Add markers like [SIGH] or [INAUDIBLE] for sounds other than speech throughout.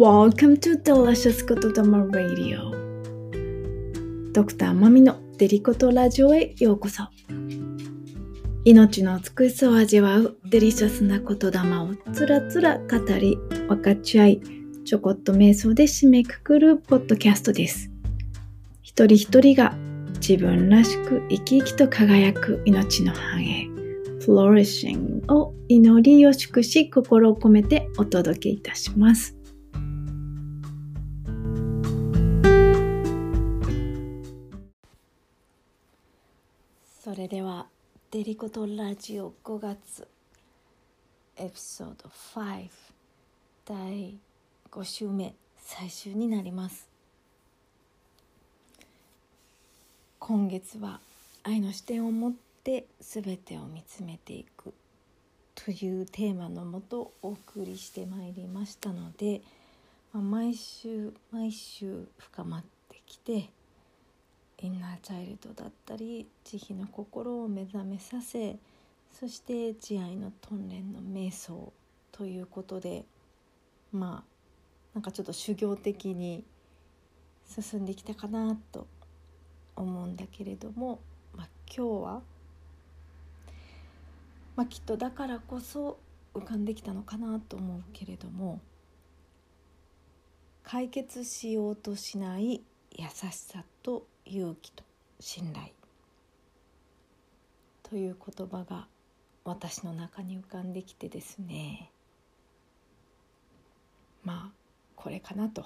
Welcome to Delicious ことだま Radio. ドクターマミのデリコトラジオへようこそ。命の美しさを味わうデリシャスな言霊をつらつら語り分かち合いちょこっと瞑想で締めくくるポッドキャストです。一人一人が自分らしく生き生きと輝く命の繁栄 Flourishing を祈りを祝し心を込めてお届けいたします。それではデリコとラジオ5月エピソード5第5週目最終になります。今月は愛の視点を持って全てを見つめていくというテーマのもとお送りしてまいりましたので、まあ、毎週毎週深まってきてインナーチャイルドだったり慈悲の心を目覚めさせそして慈愛の鍛錬の瞑想ということでまあなんかちょっと修行的に進んできたかなと思うんだけれども、まあ、今日は、まあ、きっとだからこそ浮かんできたのかなと思うけれども解決しようとしない優しさと勇気と信頼という言葉が私の中に浮かんできてですねまあこれかなと。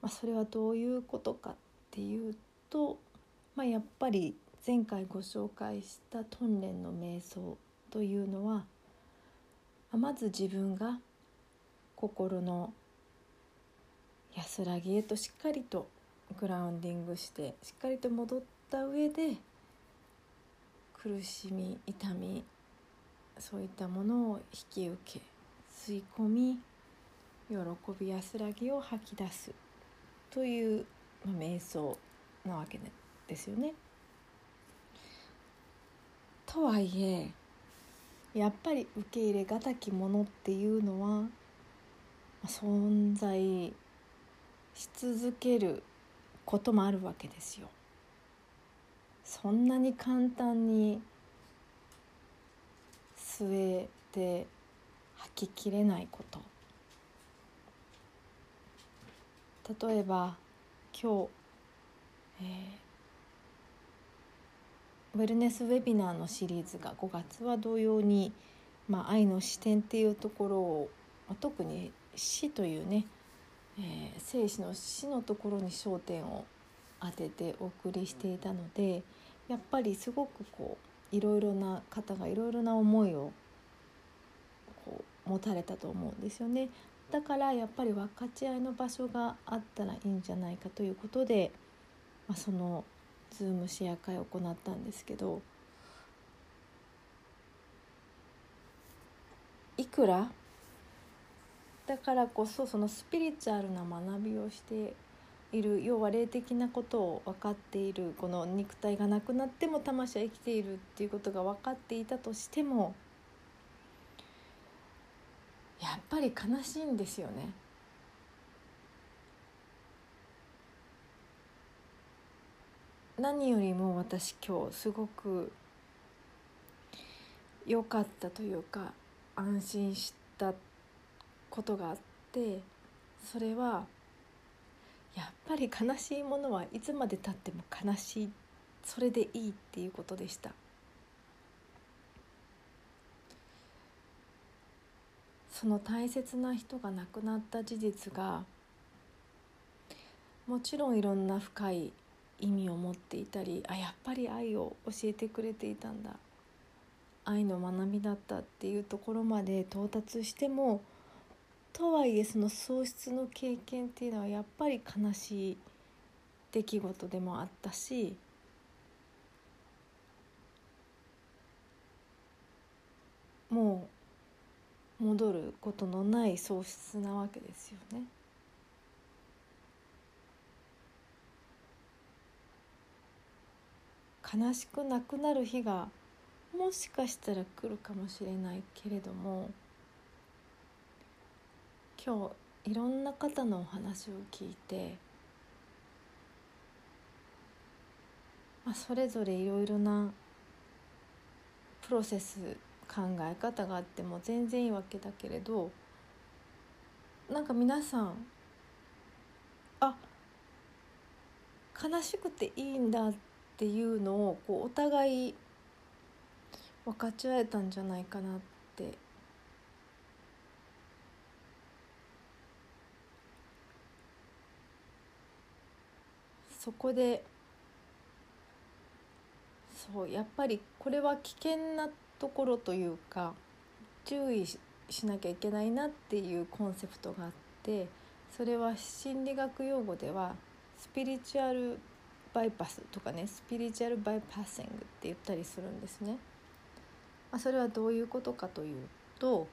まあ、それはどういうことかっていうと、まあ、やっぱり前回ご紹介した訓練の瞑想というのはまず自分が心の安らぎへとしっかりとグラウンディングしてしっかりと戻った上で苦しみ痛みそういったものを引き受け吸い込み喜び安らぎを吐き出すという、まあ、瞑想なわけですよね。とはいえやっぱり受け入れがたきものっていうのは存在し続けることもあるわけですよ。そんなに簡単に吸えて吐ききれないこと例えば今日、えー、ウェルネスウェビナーのシリーズが5月は同様に、まあ、愛の視点っていうところを特に死というね、えー、生死の死のところに焦点を当ててお送りしていたのでやっぱりすごくこういろいろな方がいろいろな思いをこう持たれたと思うんですよね。だからやっぱり分かち合いの場所があったらいいんじゃないかということで、まあ、そのズームシェア会を行ったんですけどいくらだからこそそのスピリチュアルな学びをしている要は霊的なことを分かっているこの肉体がなくなっても魂は生きているっていうことが分かっていたとしてもやっぱり悲しいんですよね。何よりも私今日すごく良かったというか安心したことがあってそれはやっぱり悲しいものはいつまでたっても悲しいそれでいいっていうことでした。その大切な人が亡くなった事実がもちろんいろんな深い意味を持っていたりあやっぱり愛を教えてくれていたんだ愛の学びだったっていうところまで到達してもとはいえその喪失の経験っていうのはやっぱり悲しい出来事でもあったしもう戻ることのない喪失なわけですよね。悲しくなくなる日がもしかしたら来るかもしれないけれども今日いろんな方のお話を聞いて、まあ、それぞれいろいろなプロセス考え方があっても全然いいわけだけれどなんか皆さんあ悲しくていいんだっていうのをこうお互い分かち合えたんじゃないかなってそこでそうやっぱりこれは危険なところというか注意しなきゃいけないなっていうコンセプトがあってそれは心理学用語ではスピリチュアルバイパスとかねスピリチュアルバイパッシングって言ったりするんですね。まあ、それはどういうことかというと、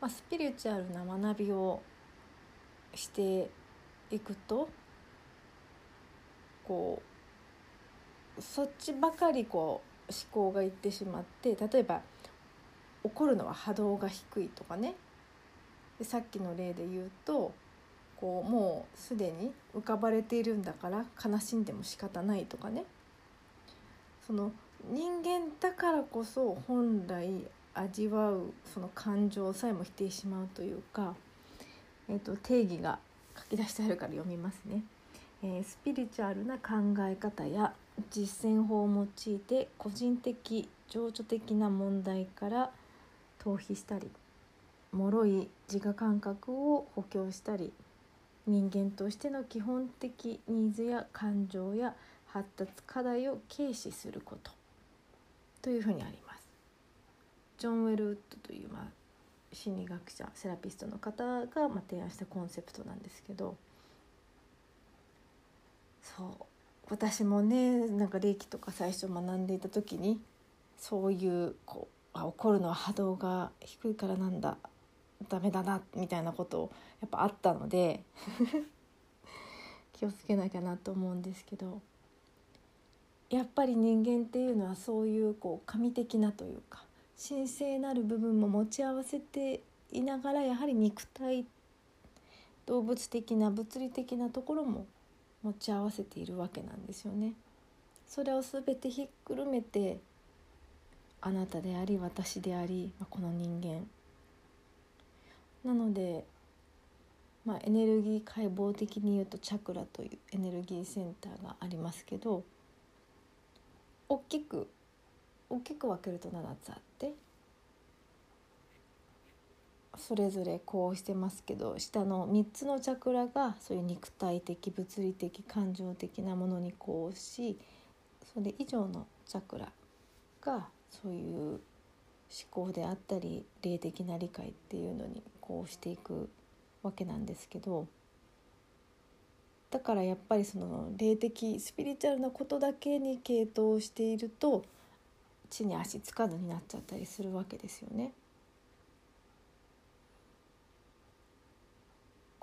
まあ、スピリチュアルな学びをしていくとこうそっちばかりこう思考がいってしまって例えば怒るのは波動が低いとかね。でさっきの例で言うとこうもうすでに浮かばれているんだから悲しんでも仕方ないとかね。その人間だからこそ本来味わうその感情さえも否定しまうというか、えーと、定義が書き出してあるから読みますね、え、スピリチュアルな考え方や実践法を用いて個人的情緒的な問題から逃避したり脆い自我感覚を補強したり人間としての基本的ニーズや感情や発達課題を軽視することというふうにあります。ジョン・ウェルウッドという、まあ、心理学者セラピストの方が、ま、提案したコンセプトなんですけどそう。私もねなんか霊気とか最初学んでいた時にそういうこうあ怒るのは波動が低いからなんだダメだなみたいなことやっぱあったので [LAUGHS] 気をつけなきゃなと思うんですけどやっぱり人間っていうのはそういうこう神的なというか神聖なる部分も持ち合わせていながらやはり肉体動物的な物理的なところも持ち合わせているわけなんですよね。それを全てひっくるめてあなたであり私であり、ま、この人間なので、まあ、エネルギー解剖的に言うとチャクラというエネルギーセンターがありますけど大きく大きく分けると7つあってそれぞれこうしてますけど下の3つのチャクラがそういう肉体的物理的感情的なものにこうしそれ以上のチャクラがそういう思考であったり霊的な理解っていうのにこうしていくわけなんですけどだからやっぱりその霊的スピリチュアルなことだけに傾倒していると地に足つかずになっちゃったりするわけですよね。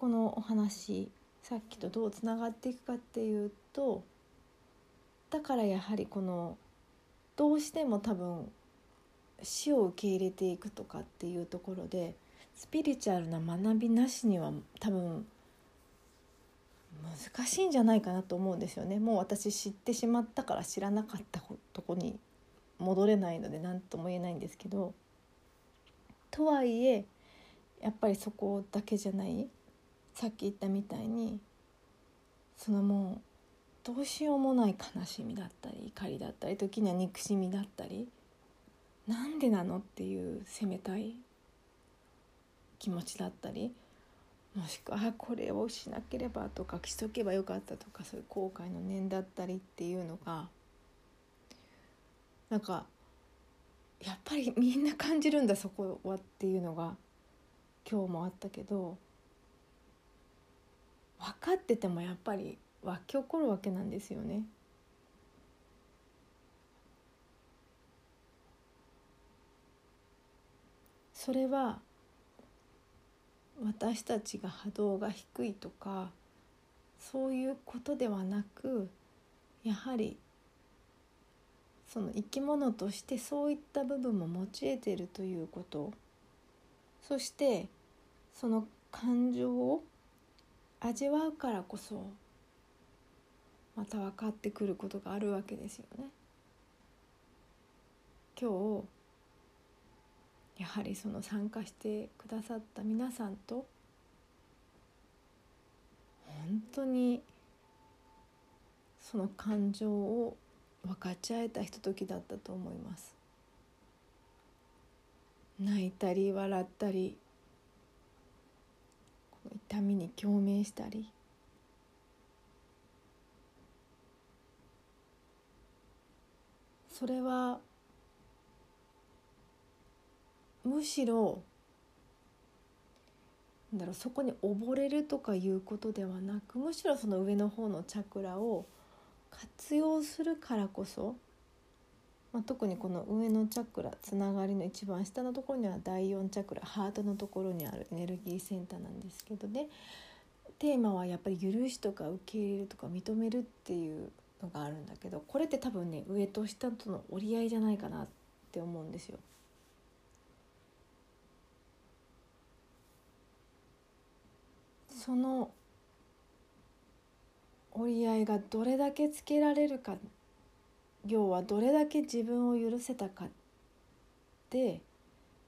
このお話さっきとどうつながっていくかっていうとだからやはりこのどうしても多分死を受け入れていくとかっていうところでスピリチュアルな学びなしには多分難しいんじゃないかなと思うんですよね。もう私知ってしまったから知らなかったとこに戻れないので何とも言えないんですけど。とはいえやっぱりそこだけじゃない。さっき言ったみたいにそのもうどうしようもない悲しみだったり怒りだったり時には憎しみだったりなんでなのっていう責めたい気持ちだったりもしくはこれをしなければとかしとけばよかったとかそういう後悔の念だったりっていうのがなんかやっぱりみんな感じるんだそこはっていうのが今日もあったけど分かっててもやっぱり湧き起こるわけなんですよね。それは私たちが波動が低いとかそういうことではなくやはりその生き物としてそういった部分も持ち得ているということそしてその感情を味わうからこそまた分かってくることがあるわけですよね。今日やはりその参加してくださった皆さんと本当にその感情を分かち合えたひとときだったと思います泣いたり笑ったり痛みに共鳴したり。それはむしろだろうそこに溺れるとかいうことではなくむしろその上の方のチャクラを活用するからこそ、まあ、特にこの上のチャクラつながりの一番下のところには第4チャクラハートのところにあるエネルギーセンターなんですけどねテーマはやっぱり許しとか受け入れるとか認めるっていうのがあるんだけどこれって多分ね上と下との折り合いじゃないかなって思うんですよ。その折り合いがどれだけつけられるか要はどれだけ自分を許せたかで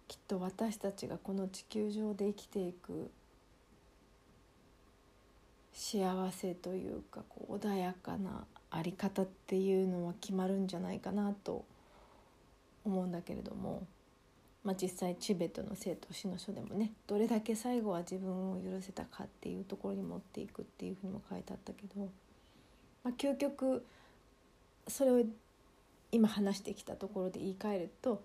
きっと私たちがこの地球上で生きていく幸せというかこう穏やかな在り方っていうのは決まるんじゃないかなと思うんだけれども。まあ、実際チベットの生と死の書でもねどれだけ最後は自分を許せたかっていうところに持っていくっていうふうにも書いてあったけど、まあ、究極それを今話してきたところで言い換えると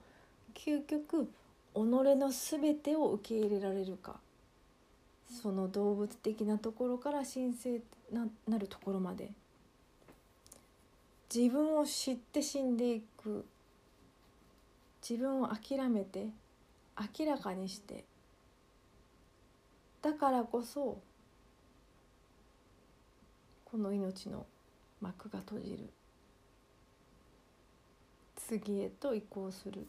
究極己の全てを受け入れられるか。その動物的なところから神聖ななるところまで。自分を知って死んでいく。自分を諦めて明らかにして。だからこそこの命の幕が閉じる。次へと移行するっ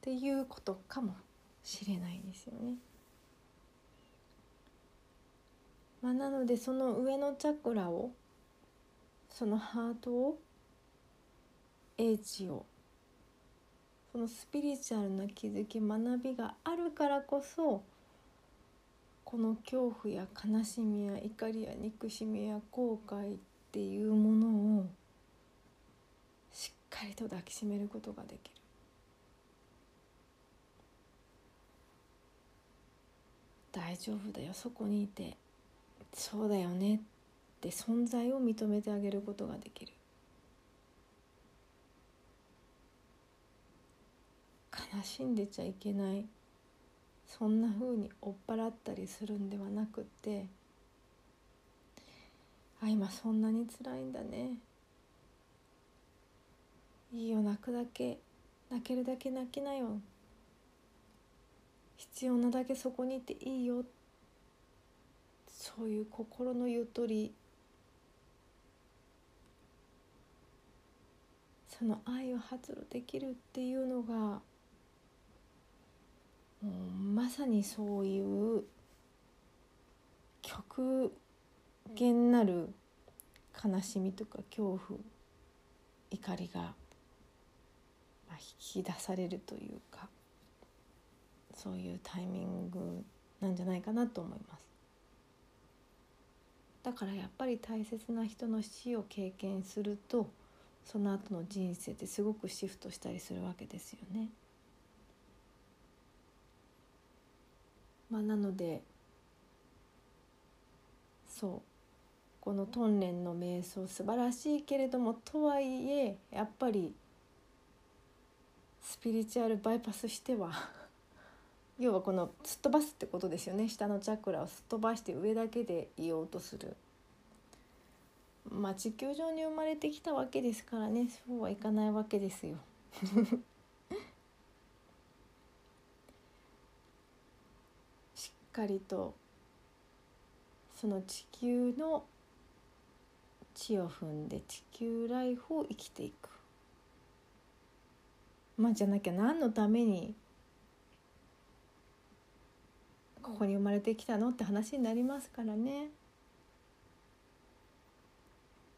ていうことかもしれないですよね。まあ、なのでその上のチャクラをそのハートを英知をそのスピリチュアルな気づき学びがあるからこそこの恐怖や悲しみや怒りや憎しみや後悔っていうものをかりと抱きしめることができる。大丈夫だよそこにいて。そうだよねって存在を認めてあげることができる。悲しんでちゃいけない。そんな風に追っ払ったりするんではなくって。あ今そんなに辛いんだね。いいよ泣くだけ泣けるだけ泣きなよ必要なだけそこにいていいよ。そういう心のゆとり。その愛を発露できるっていうのがもうまさにそういう極限なる悲しみとか恐怖怒りが引き出されるというかそういうタイミングなんじゃないかなと思いますだからやっぱり大切な人の死を経験するとその後の人生ってすごくシフトしたりするわけですよね。まあ、なのでそうこのトンレンの瞑想素晴らしいけれどもとはいえやっぱりスピリチュアルバイパスしては [LAUGHS] 要はこのすっ飛ばすってことですよね下のチャクラをすっ飛ばして上だけでいようとする。まあ地球上に生まれてきたわけですからねそうはいかないわけですよ。[LAUGHS] しっかりとその地球の地を踏んで地球ライフを生きていくまあじゃなきゃ何のためにここに生まれてきたのって話になりますからね。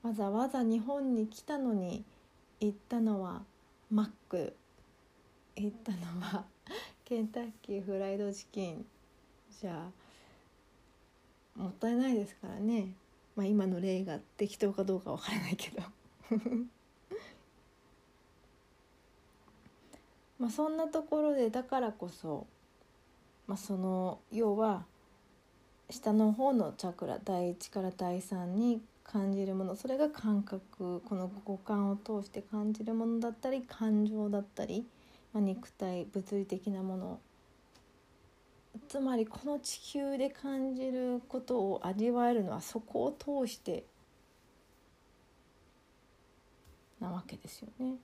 わざわざ日本に来たのに行ったのはマック。行ったのは [LAUGHS] ケンタッキーフライドチキン。じゃあもったいないですからね。まあ今の例が適当かどうかわからないけど。[LAUGHS] まあそんなところでだからこそまあ、その要は下の方のチャクラ第1から第3に感じるものそれが感覚この五感を通して感じるものだったり感情だったり、まあ、肉体物理的なものつまりこの地球で感じることを味わえるのはそこを通してなわけですよね。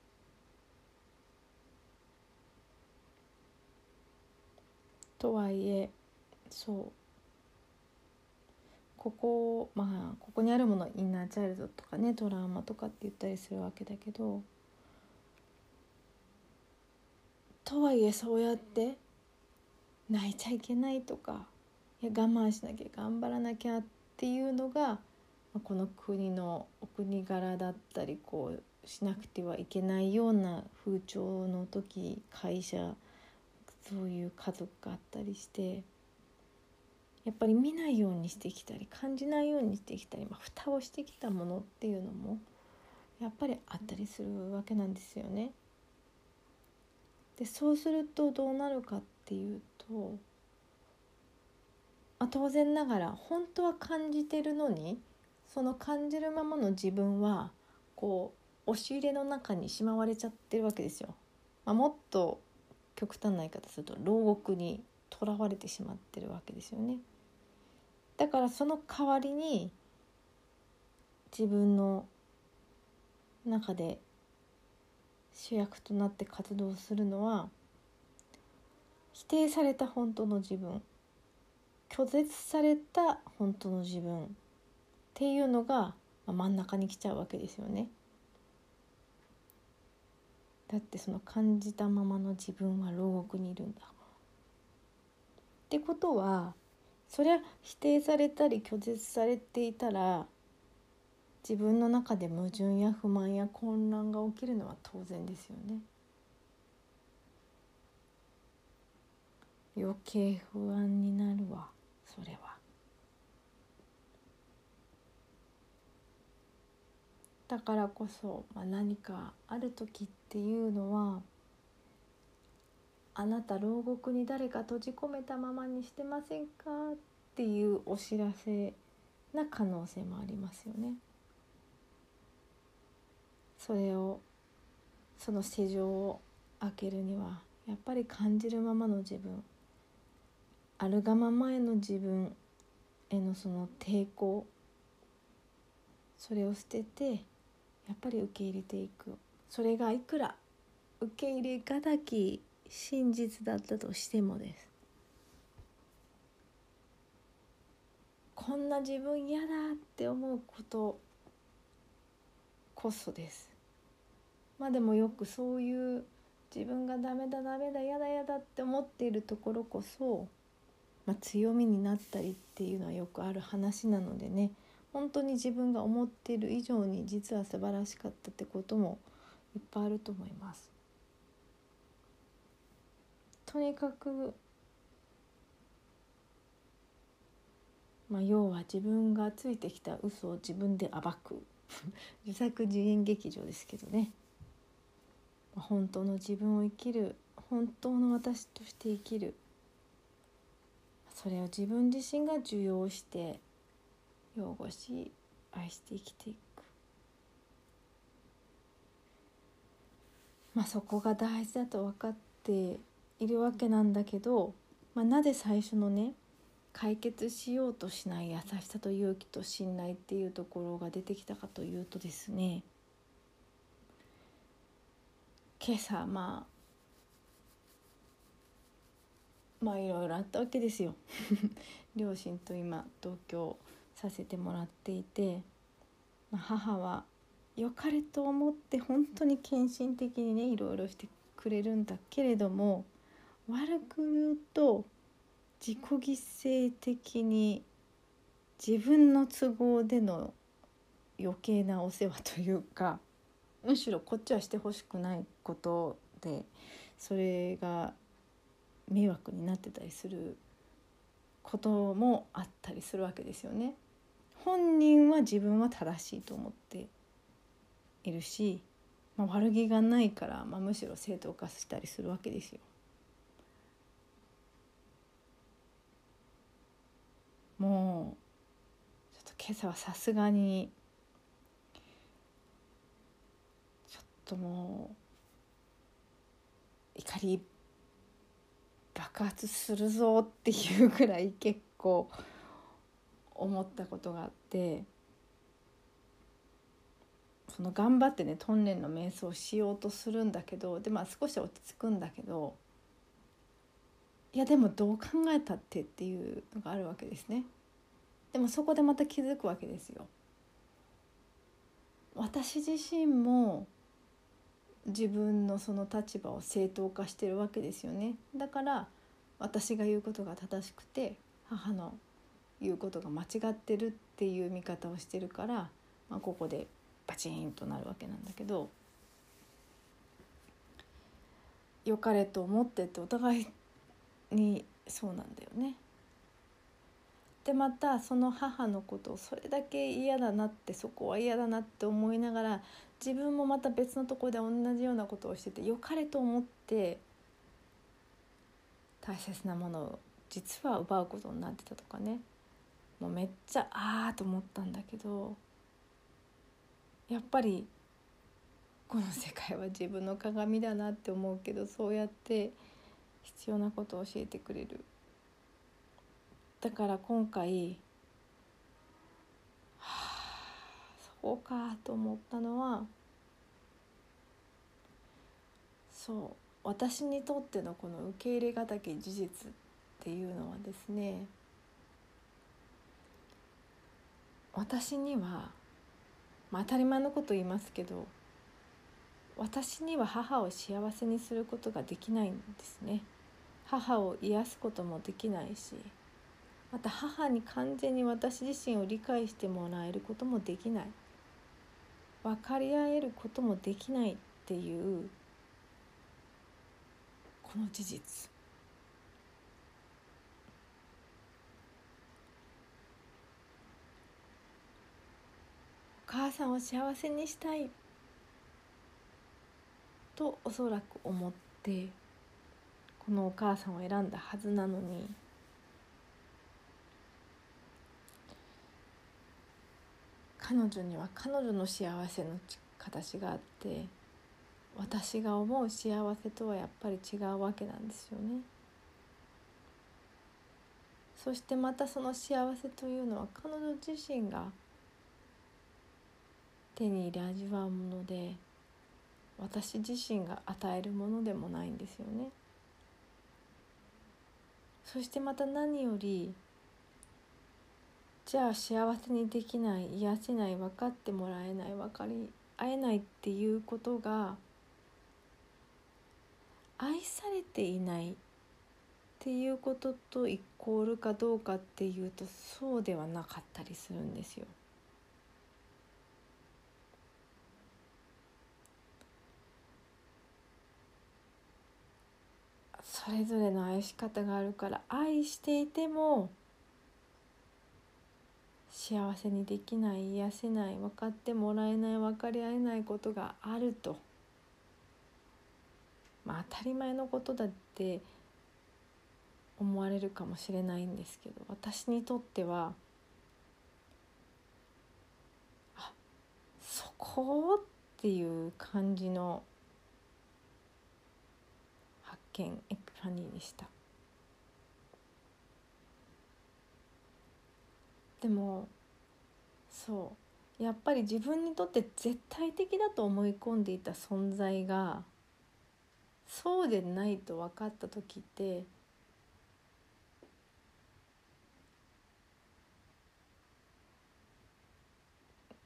とはいえそう。ここまあここにあるものインナーチャイルドとかねトラウマとかって言ったりするわけだけどとはいえそうやって泣いちゃいけないとかいや我慢しなきゃ頑張らなきゃっていうのがこの国のお国柄だったりこうしなくてはいけないような風潮の時会社そういう家族があったりしてやっぱり見ないようにしてきたり感じないようにしてきたり、まあ、蓋をしてきたものっていうのもやっぱりあったりするわけなんですよね。でそうするとどうなるかっていうと、まあ、当然ながら本当は感じてるのにその感じるままの自分はこう押し入れの中にしまわれちゃってるわけですよ。まあ、もっと極端な言い方すると牢獄にとらわれてしまってるわけですよね。だからその代わりに自分の中で主役となって活動するのは否定された本当の自分拒絶された本当の自分っていうのが真ん中に来ちゃうわけですよね。だってその感じたままの自分は牢獄にいるんだ。ってことはそりゃ否定されたり拒絶されていたら自分の中で矛盾や不満や混乱が起きるのは当然ですよね。余計不安になるわそれは。だからこそ、まあ、何かある時っていうのはあなた牢獄に誰か閉じ込めたままにしてませんか？っていうお知らせな可能性もありますよね。それをその施錠を開けるにはやっぱり感じるままの自分あるがままへの自分へのその抵抗それを捨ててやっぱり受け入れていくそれがいくら受け入れがたき真実だったとしてもです。こんな自分嫌だって思うことこそです。まあでもよくそういう自分がダメだダメだ嫌だ嫌だって思っているところこそ、まあ、強みになったりっていうのはよくある話なのでね。本当に自分が思っている以上に実は素晴らしかったってこともいっぱいあると思います。とにかくまあ要は自分がついてきた嘘を自分で暴く。[LAUGHS] 自作自演劇場ですけどね。本当の自分を生きる本当の私として生きる。それを自分自身が受容して擁護し愛して生きていく。まあそこが大事だと分かっているわけなんだけど、まあ、なぜ最初のね解決しようとしない優しさと勇気と信頼っていうところが出てきたかというとですね今朝まあまあいろいろあったわけですよ。[LAUGHS] 両親と今同居させてもらっていて、まあ、母は良かれと思って本当に献身的にねいろいろしてくれるんだけれども悪く言うと自己犠牲的に自分の都合での余計なお世話というかむしろこっちはしてほしくないことでそれが迷惑になってたりすることもあったりするわけですよね。本人は自分は正しいと思っているし、まあ、悪気がないから、まあ、むしろ正当化したりするわけですよ。もうちょっと今朝はさすがにちょっともう怒り爆発するぞっていうぐらい結構思ったことがあってその頑張ってねトンネルの瞑想をしようとするんだけどでまあ少し落ち着くんだけどいやでもどう考えたってっていうのがあるわけですね。でもそこでまた気づくわけですよ。私自身も自分のその立場を正当化してるわけですよねだから私が言うことが正しくて母の言うことが間違ってるっていう見方をしてるから、まあ、ここでバチンとなるわけなんだけど良かれと思ってってお互いにそうなんだよね。でまたその母のことをそれだけ嫌だなってそこは嫌だなって思いながら自分もまた別のところで同じようなことをしてて良かれと思って大切なものを実は奪うことになってたとかねもうめっちゃああと思ったんだけどやっぱりこの世界は自分の鏡だなって思うけどそうやって必要なことを教えてくれる。だから今回はあそうかと思ったのはそう私にとってのこの受け入れがたき事実っていうのはですね私には、まあ、当たり前のこと言いますけど私には母を幸せにすることができないんですね。母を癒すこともできないしまた母に完全に私自身を理解してもらえることもできない。分かり合えることもできないっていうこの事実。母さんを幸せにしたいとおそらく思ってこのお母さんを選んだはずなのに彼女には彼女の幸せの形があって私が思う幸せとはやっぱり違うわけなんですよね。そしてまたその幸せというのは彼女自身が手に入れ味わうもので私自身が与えるものでもないんですよね。そしてまた何よりじゃあ幸せにできない癒せない分かってもらえない分かり合えないっていうことが愛されていないっていうこととイコールかどうかっていうとそうではなかったりするんですよ。それぞれの愛し方があるから愛していても幸せにできない癒せない分かってもらえない分かり合えないことがあると、まあ、当たり前のことだって思われるかもしれないんですけど私にとってはあそこ？っていう感じの見エピファニーでした。でもそう。やっぱり自分にとって絶対的だと思い込んでいた存在がそうでないと分かった時って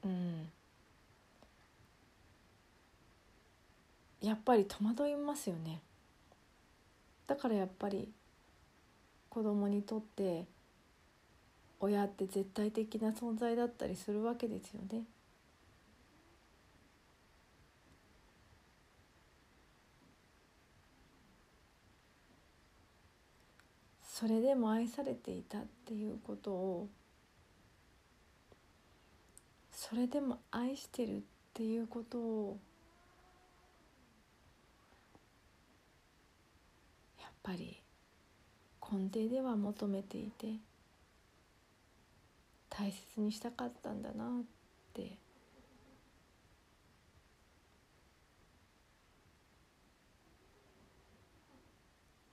うん。やっぱり戸惑いますよね。だからやっぱり子供にとって親って絶対的な存在だったりするわけですよね。それでも愛されていたっていうことをそれでも愛してるっていうことをやっぱり根底では求めていて大切にしたかったんだなって。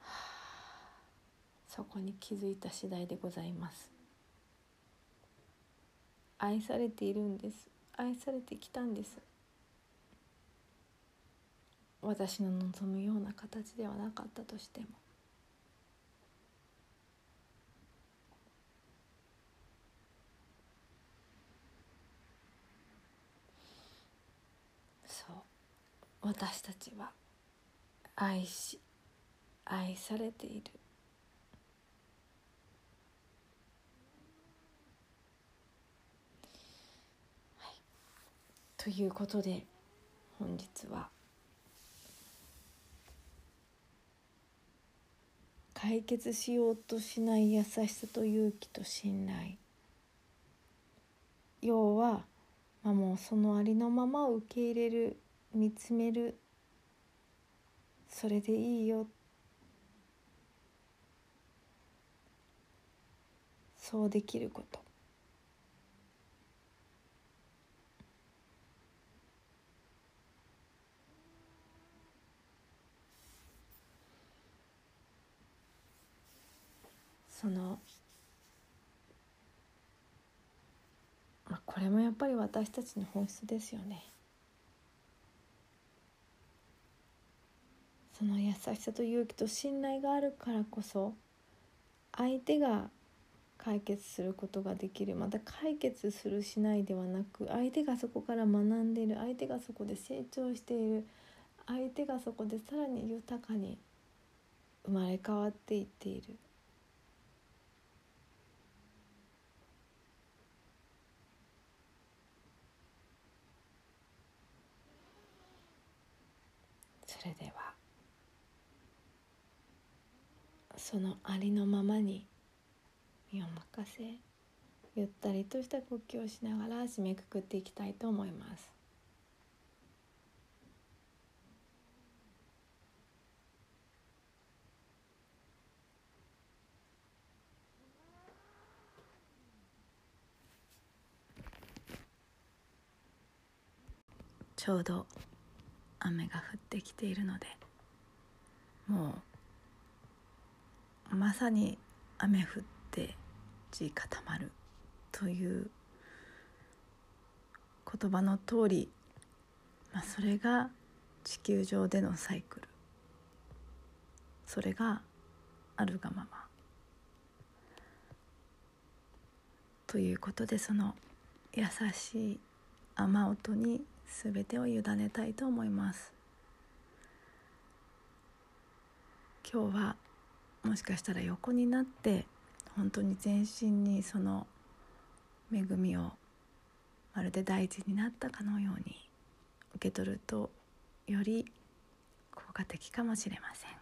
[SIGHS] そこに気づいた次第でございます。愛されているんです。愛されてきたんです。私の望むような形ではなかったとしても。そう。私たちは愛し愛されている。ということで本日は解決しようとしない優しさと勇気と信頼。要は、まあ、もうそのありのままを受け入れる見つめるそれでいいよ。そうできることその、まあ、これもやっぱり私たちの本質ですよね。その優しさと勇気と信頼があるからこそ相手が解決することができるまた解決するしないではなく相手がそこから学んでいる相手がそこで成長している相手がそこでさらに豊かに生まれ変わっていっている。それではそのありのままに身を任せゆったりとした呼吸をしながら締めくくっていきたいと思います。ちょうど雨が降ってきているのでもうまさに雨降って地固まるという言葉の通り、まあ、それが地球上でのサイクル。それがあるがまま。ということでその優しい雨音に全てを委ねたいと思います。今日はもしかしたら横になって本当に全身にその恵みをまるで大事になったかのように受け取るとより効果的かもしれません。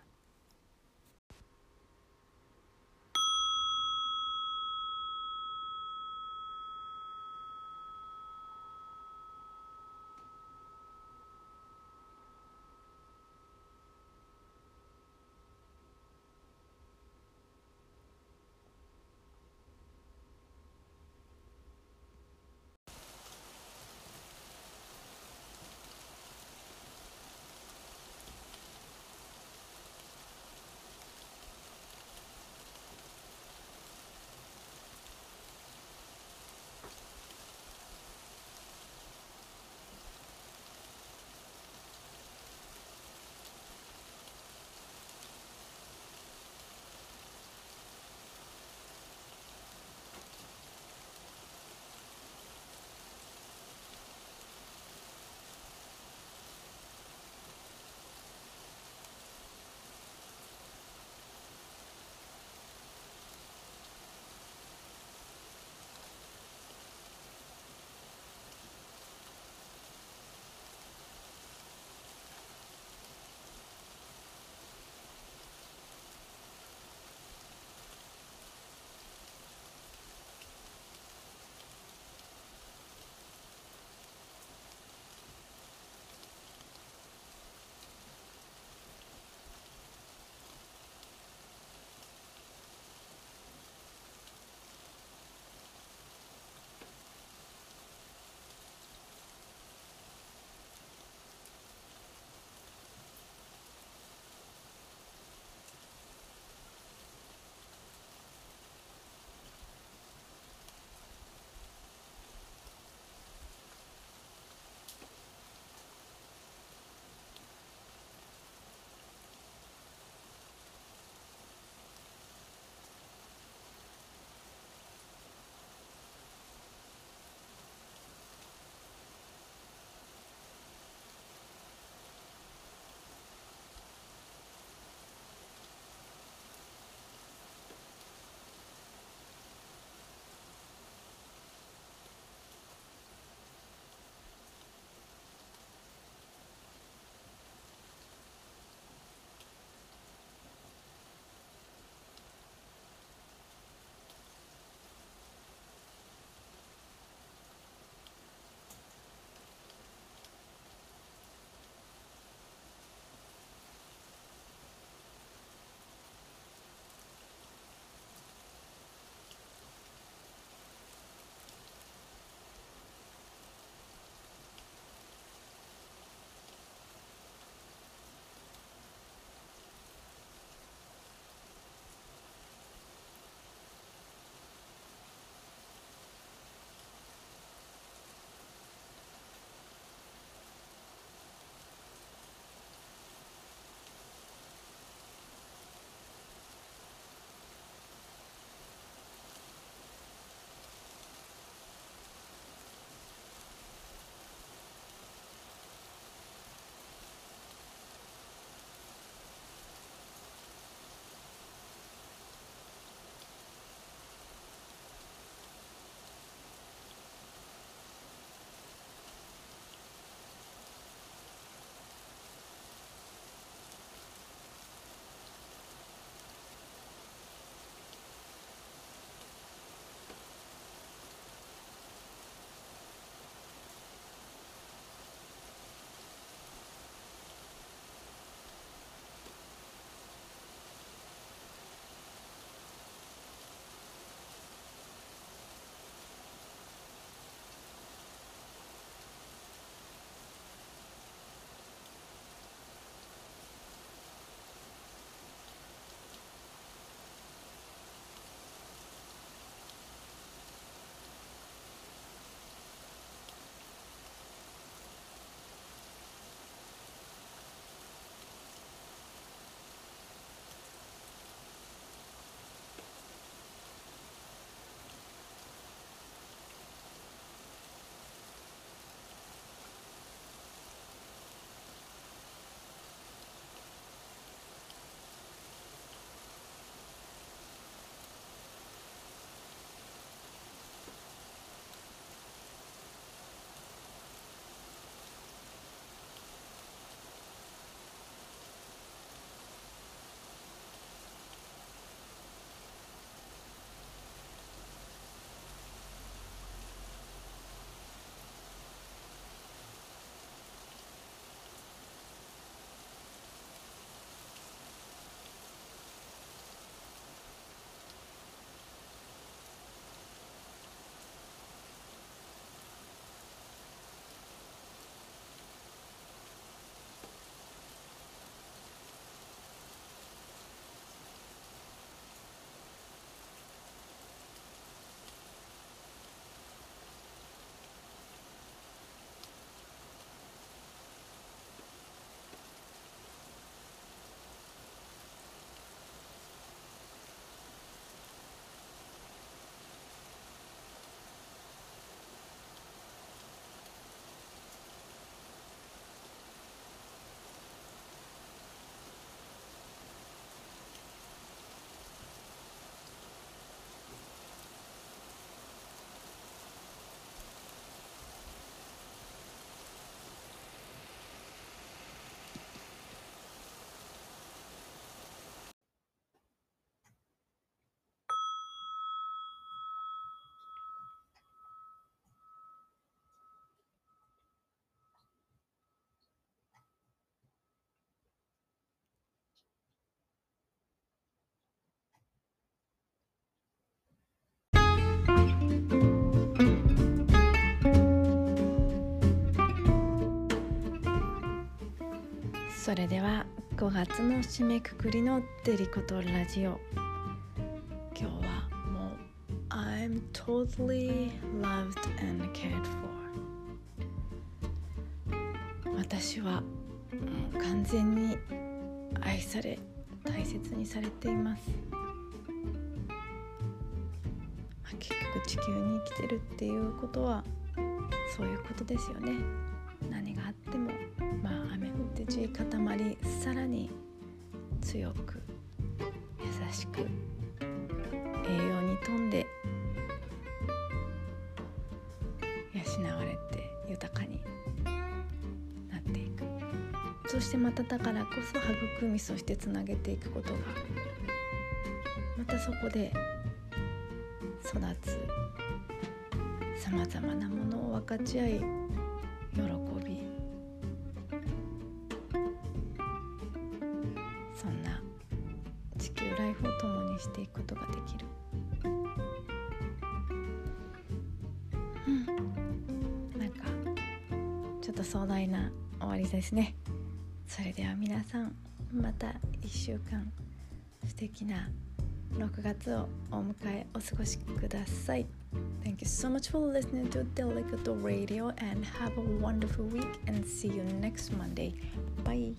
それでは5月の締めくくりのデリコとラジオ。今日はもう I'm totally loved and cared for 私はもう完全に愛され大切にされています。結局地球に生きてるっていうことはそういうことですよね。何があっても。雨降って地固まりさらに強く優しく栄養に富んで養われて豊かになっていくそしてまただからこそ育みそしてつなげていくことがまたそこで育つさまざまなものを分かち合いですねそれでは皆さんまた1週間素敵な6月をお迎えお過ごしください Thank you so much for listening to Delicato Radio and have a wonderful week and see you next Monday. Bye.